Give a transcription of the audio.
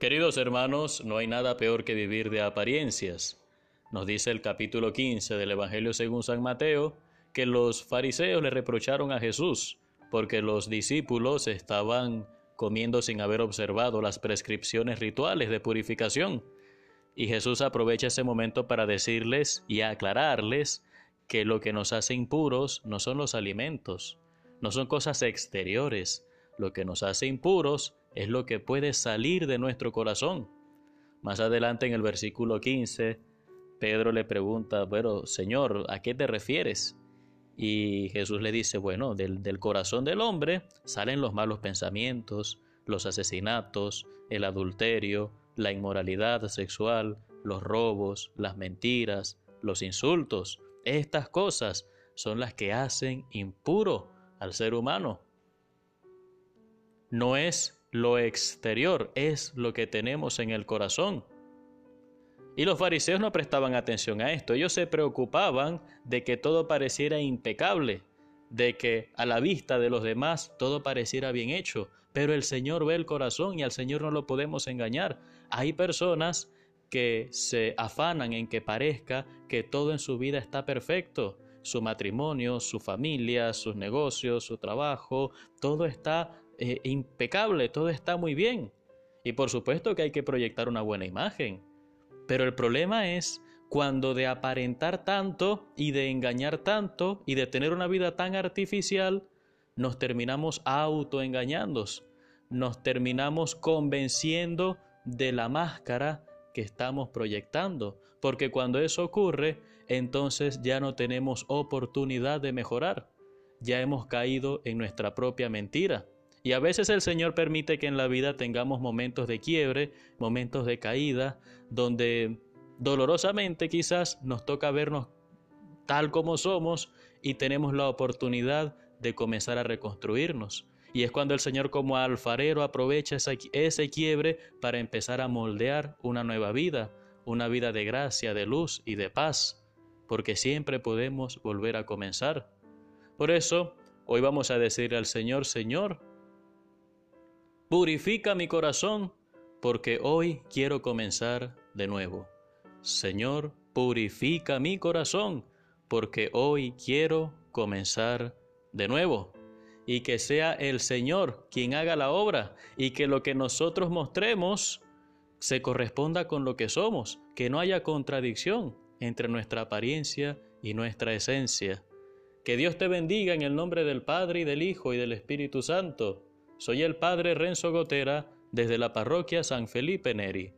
Queridos hermanos, no hay nada peor que vivir de apariencias. Nos dice el capítulo 15 del Evangelio según San Mateo que los fariseos le reprocharon a Jesús porque los discípulos estaban comiendo sin haber observado las prescripciones rituales de purificación. Y Jesús aprovecha ese momento para decirles y aclararles que lo que nos hace impuros no son los alimentos, no son cosas exteriores, lo que nos hace impuros es lo que puede salir de nuestro corazón. Más adelante en el versículo 15, Pedro le pregunta, bueno, Señor, ¿a qué te refieres? Y Jesús le dice, bueno, del, del corazón del hombre salen los malos pensamientos, los asesinatos, el adulterio, la inmoralidad sexual, los robos, las mentiras, los insultos. Estas cosas son las que hacen impuro al ser humano. No es lo exterior, es lo que tenemos en el corazón. Y los fariseos no prestaban atención a esto, ellos se preocupaban de que todo pareciera impecable, de que a la vista de los demás todo pareciera bien hecho, pero el Señor ve el corazón y al Señor no lo podemos engañar. Hay personas que se afanan en que parezca que todo en su vida está perfecto, su matrimonio, su familia, sus negocios, su trabajo, todo está impecable, todo está muy bien. Y por supuesto que hay que proyectar una buena imagen. Pero el problema es cuando de aparentar tanto y de engañar tanto y de tener una vida tan artificial, nos terminamos autoengañando, nos terminamos convenciendo de la máscara que estamos proyectando, porque cuando eso ocurre, entonces ya no tenemos oportunidad de mejorar, ya hemos caído en nuestra propia mentira. Y a veces el Señor permite que en la vida tengamos momentos de quiebre, momentos de caída, donde dolorosamente quizás nos toca vernos tal como somos y tenemos la oportunidad de comenzar a reconstruirnos. Y es cuando el Señor como alfarero aprovecha ese quiebre para empezar a moldear una nueva vida, una vida de gracia, de luz y de paz, porque siempre podemos volver a comenzar. Por eso, hoy vamos a decir al Señor, Señor, Purifica mi corazón, porque hoy quiero comenzar de nuevo. Señor, purifica mi corazón, porque hoy quiero comenzar de nuevo. Y que sea el Señor quien haga la obra y que lo que nosotros mostremos se corresponda con lo que somos, que no haya contradicción entre nuestra apariencia y nuestra esencia. Que Dios te bendiga en el nombre del Padre y del Hijo y del Espíritu Santo. Soy el Padre Renzo Gotera desde la parroquia San Felipe Neri.